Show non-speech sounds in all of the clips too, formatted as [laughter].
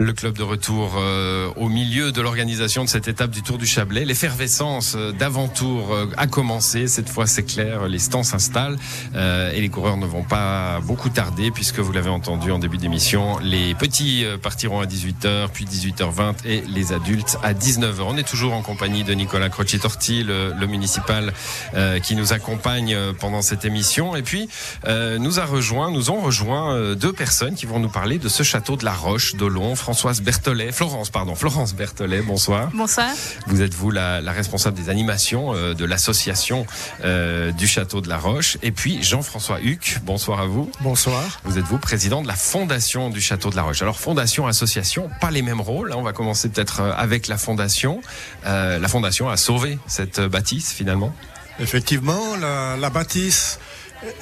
Le club de retour euh, au milieu de l'organisation de cette étape du Tour du Chablais. L'effervescence euh, d'avant-tour euh, a commencé. Cette fois, c'est clair, les stands s'installent euh, et les coureurs ne vont pas beaucoup tarder puisque vous l'avez entendu en début d'émission, les petits euh, partiront à 18h, puis 18h20 et les adultes à 19h. On est toujours en compagnie de Nicolas Croci-Torti, le, le municipal euh, qui nous accompagne pendant cette émission. Et puis, nous a rejoint, nous ont rejoint deux personnes qui vont nous parler de ce château de la Roche d'Olon. Françoise Berthollet, Florence, pardon, Florence Berthollet, bonsoir. Bonsoir. Vous êtes vous la, la responsable des animations euh, de l'association euh, du Château de la Roche. Et puis Jean-François Huc, bonsoir à vous. Bonsoir. Vous êtes vous président de la fondation du Château de la Roche. Alors fondation, association, pas les mêmes rôles. hein. On va commencer peut-être euh, avec la fondation. Euh, la fondation a sauvé cette bâtisse finalement. Effectivement, la, la bâtisse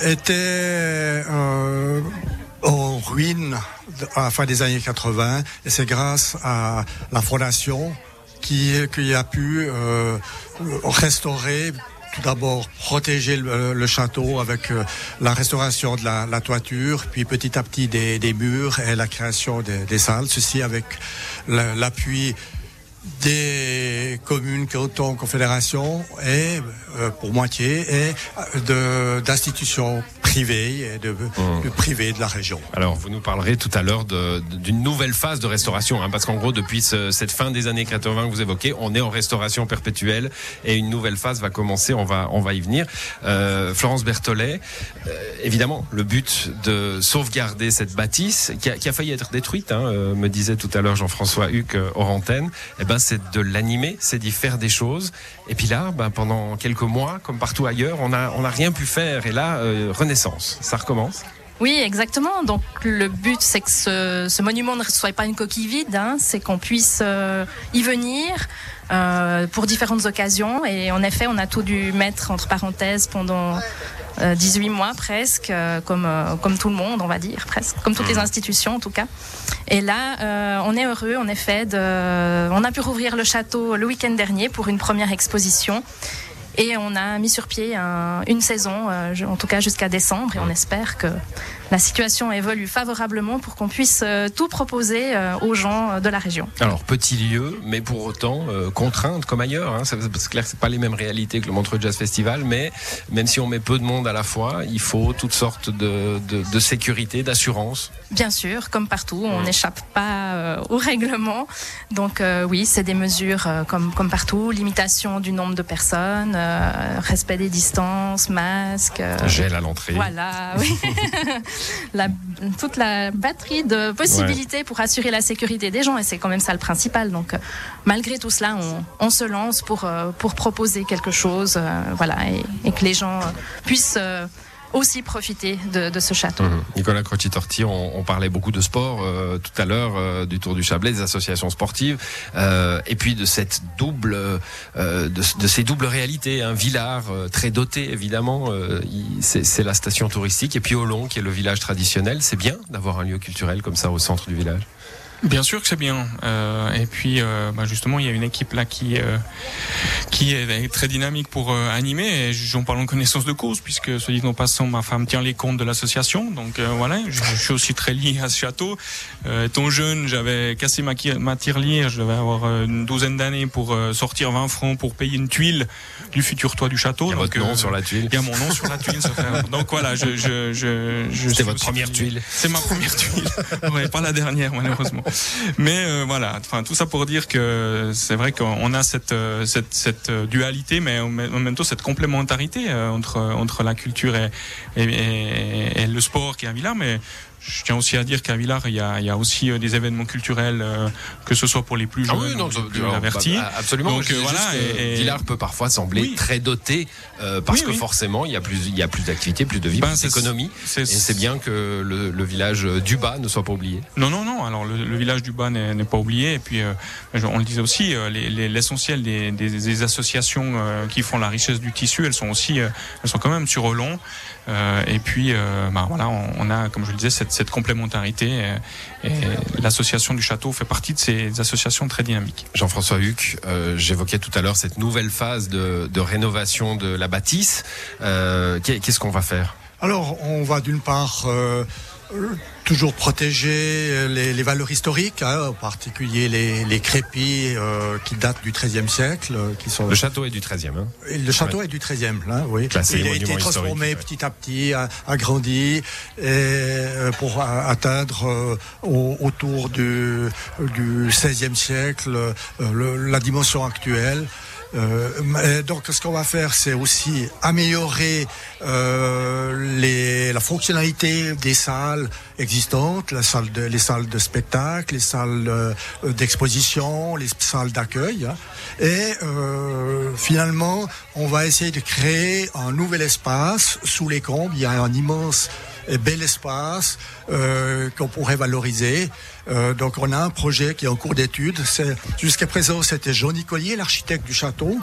était euh, en ruine à la fin des années 80 et c'est grâce à la fondation qui, qui a pu euh, restaurer tout d'abord protéger le, château avec euh, la restauration de la, toiture, puis petit à petit des, murs et la création des, salles. Ceci avec la- l'appui des communes, cantons, confédérations et euh, pour moitié et euh, d'institutions privées et de, de privées de la région. Alors vous nous parlerez tout à l'heure d'une nouvelle phase de restauration, hein, parce qu'en gros depuis ce- cette fin des années 80 que vous évoquez, on est en restauration perpétuelle et une nouvelle phase va commencer. On va on va y venir. Euh, Florence Berthollet, euh, évidemment le but de sauvegarder cette bâtisse qui a, qui a failli être détruite, hein, euh, me disait tout à l'heure Jean-François Huc hors antenne. Eh ben c'est de l'animer, c'est d'y faire des choses. Et puis là, ben, pendant quelques mois, comme partout ailleurs, on a on a rien pu faire. Et là, euh, renaissance, ça recommence. Oui, exactement. Donc le but, c'est que ce, ce monument ne soit pas une coquille vide, hein, c'est qu'on puisse euh, y venir euh, pour différentes occasions. Et en effet, on a tout dû mettre entre parenthèses pendant euh, 18 mois presque, euh, comme, euh, comme tout le monde, on va dire, presque, comme toutes les institutions en tout cas. Et là, euh, on est heureux, en effet, de, on a pu rouvrir le château le week-end dernier pour une première exposition. Et on a mis sur pied un- une saison, euh, en tout cas jusqu'à décembre, et on espère que la situation évolue favorablement pour qu'on puisse euh, tout proposer euh, aux gens euh, de la région. Alors petit lieu, mais pour autant contrainte comme ailleurs. Hein. C'est clair que c'est pas les mêmes réalités que le Montreux Jazz Festival, mais même si on met peu de monde à la fois, il faut toutes sortes de, de, de sécurité, d'assurance. Bien sûr, comme partout, on n'échappe pas euh, au règlement. Donc euh, oui, c'est des mesures euh, comme, comme partout, limitation du nombre de personnes, respect des distances, masques. Gel à l'entrée. Voilà, oui. [laughs] [laughs] la, toute la batterie de possibilités pour assurer la sécurité des gens, et c'est quand même ça le principal. Donc, euh, malgré tout cela, on, on se lance pour, euh, pour proposer quelque chose, euh, voilà, et, et que les gens euh, puissent aussi profiter de, ce château. Mhm. Nicolas Croci-Torti, on, parlait beaucoup de sport euh, tout à l'heure, euh, du Tour du Chablais, des associations sportives, euh, et puis de cette double, de, ces doubles réalités. Un Villars euh, très doté, évidemment, c'est la station touristique, et puis Olon, qui est le village traditionnel. C'est bien d'avoir un lieu culturel comme ça au centre du village? Bien sûr que c'est bien. Euh, et puis, euh, bah, justement, il y a une équipe là qui euh, qui est très dynamique pour euh, animer. Et j'en parle en connaissance de cause, puisque, soit dit en passant, ma femme tient les comptes de l'association. Donc euh, voilà, je, je suis aussi très lié à ce château. Euh, étant jeune, j'avais cassé ma, ma tirelire. Je devais avoir une douzaine d'années pour sortir 20 francs pour payer une tuile du futur toit du château. Il y a Donc, votre nom sur la tuile. Il y a mon nom sur la tuile. ça fait- Donc voilà, je, je, je, je suis votre première tuile. C'est ma première tuile. ouais, pas la dernière malheureusement. [laughs] Mais euh, voilà, enfin tout ça pour dire que c'est vrai qu'on a cette euh, cette, cette euh, dualité, mais en même temps cette complémentarité euh, entre entre la culture et, et, et- le sport qui est à Villars, mais je tiens aussi à dire qu'à Villars, il y a, il y a aussi euh, des événements culturels, euh, que ce soit pour les plus jeunes, ou les plus alors, avertis. bah, absolument. Donc, euh, voilà, juste que et- et- Villars peut parfois sembler Oui. très doté euh, parce Oui, que oui. forcément il y a plus, il y a plus d'activité, plus de vie, Ben, plus d'économie. Et c'est bien que le, le village du bas ne soit pas oublié. Non, non, non. Alors le, le village du Bas n'est pas oublié. Et puis, on le disait aussi, les- les- l'essentiel des, des, des associations qui font la richesse du tissu, elles sont aussi, elles sont quand même sur Olon. Et puis, bah, voilà, on, on a, comme je le disais, cette, cette complémentarité. Et, l'association du château fait partie de ces associations très dynamiques. Jean-François Huc, euh, j'évoquais tout à l'heure cette nouvelle phase de, de rénovation de la bâtisse. Euh, qu'est- Qu'est-ce qu'on va faire? Alors, on va d'une part euh, toujours protéger les, les valeurs historiques, hein, en particulier les, les crépis euh, qui datent du XIIIe siècle. euh, Qui sont... Le château est du 13e. Hein. Le château est du XIIIe, là, oui. Classé Il a été transformé ouais. petit à petit, agrandi, et, euh, pour atteindre euh, au- autour du, du XVIe siècle euh, le- la dimension actuelle. Euh, mais donc, ce qu'on va faire, c'est aussi améliorer euh, les, la fonctionnalité des salles existantes, la salle de, les salles de spectacle, les salles euh, d'exposition, les salles d'accueil. hein. Et euh, finalement, on va essayer de créer un nouvel espace sous les combes. Il y a un immense et bel espace euh, qu'on pourrait valoriser. Euh, donc on a un projet qui est en cours d'étude. Jusqu'à présent, c'était Johnny Collier, l'architecte du château.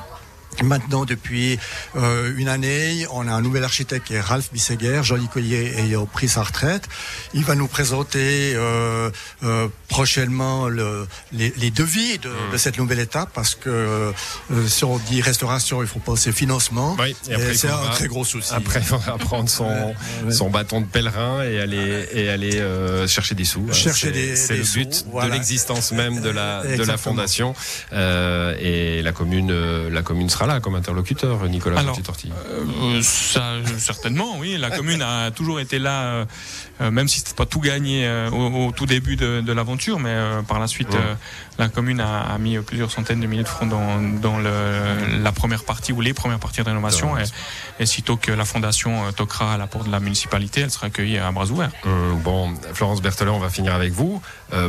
Maintenant, depuis euh, une année, on a un nouvel architecte qui est Ralph Bisseguer, Johnny Collier ayant pris sa retraite. Il va nous présenter euh, euh, prochainement le, les, les devis de, de cette nouvelle étape parce que euh, si on dit restauration, il faut penser financement. Oui, et après, Et il c'est un très gros souci. Après, il faudra prendre son, Ouais, son bâton de pèlerin et aller, et aller euh, chercher des sous. Chercher C'est- des- C'est des le sous, but voilà. de l'existence même de la, de la fondation. Euh, et la commune, la commune sera là comme interlocuteur, Nicolas Alors. Euh, ça, euh, certainement, oui. La commune a toujours été là, euh, euh, même si c'était pas tout gagné euh, au, au tout début de, de l'aventure, mais par la suite, Ouais. la commune a, a mis plusieurs centaines de milliers de francs dans, dans le, la première partie ou les premières parties de rénovation. Et, et sitôt que la fondation toquera à la porte de la municipalité, elle sera accueillie à bras ouverts. Bon, Florence Berthelin, on va finir avec vous.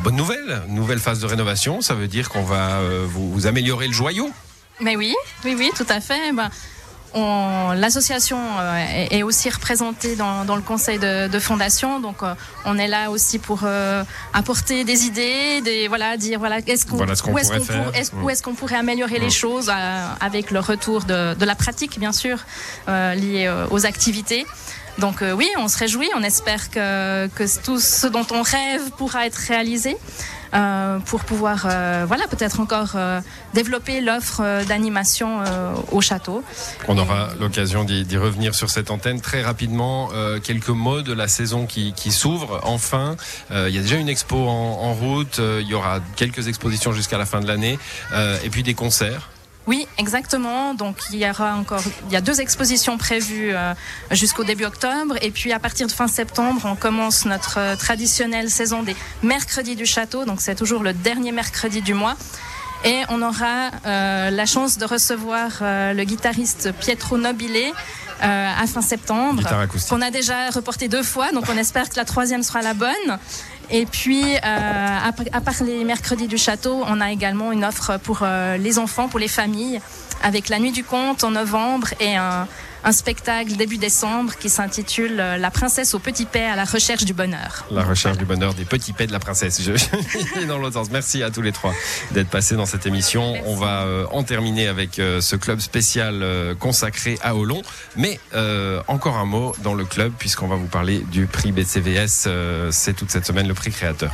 Bonne nouvelle, nouvelle phase de rénovation. Ça veut dire qu'on va vous, vous améliorer le joyau. Mais oui, oui, oui, tout à fait. Ben, on- L'association euh, est, est aussi représentée dans, dans le conseil de, de fondation, donc euh, on est là aussi pour euh, apporter des idées, des voilà, dire voilà, est-ce qu'on, Voilà ce qu'on où est-ce qu'on pour- pourrait améliorer les choses euh, avec le retour de, de la pratique, bien sûr, euh, lié euh, aux activités. Donc euh, oui, on se réjouit, on espère que, que tout ce dont on rêve pourra être réalisé pour pouvoir, euh, voilà, peut-être encore euh, développer l'offre euh, d'animation euh, au château. On aura l'occasion d'y revenir sur cette antenne très rapidement. Euh, quelques mots de la saison qui, s'ouvre. Enfin, Euh, il y a déjà une expo en, route. Euh, il y aura quelques expositions jusqu'à la fin de l'année. Euh, et puis des concerts. Oui, exactement. Donc il y aura encore, il y a deux expositions prévues euh, jusqu'au début octobre, et puis à partir de fin septembre, on commence notre euh, traditionnelle saison des mercredis du château. Donc c'est toujours le dernier mercredi du mois. Et on aura euh, la chance de recevoir euh, le guitariste Pietro Nobile euh, à fin septembre. Qu'on a déjà reporté deux fois, donc on espère que la troisième sera la bonne. Et puis, euh, à, part les mercredis du château, on a également une offre pour euh, les enfants, pour les familles, avec la nuit du conte en novembre et un, un spectacle début décembre qui s'intitule euh, La princesse au petit paix à la recherche du bonheur. La recherche du bonheur des petits paix de la princesse. Je [laughs] dans l'autre sens. Merci à tous les trois d'être passés dans cette émission. Merci. On va euh, en terminer avec euh, ce club spécial euh, consacré à Olon. Mais encore un mot dans le club puisqu'on va vous parler du prix BCVS. C'est toute cette semaine le prix créateur.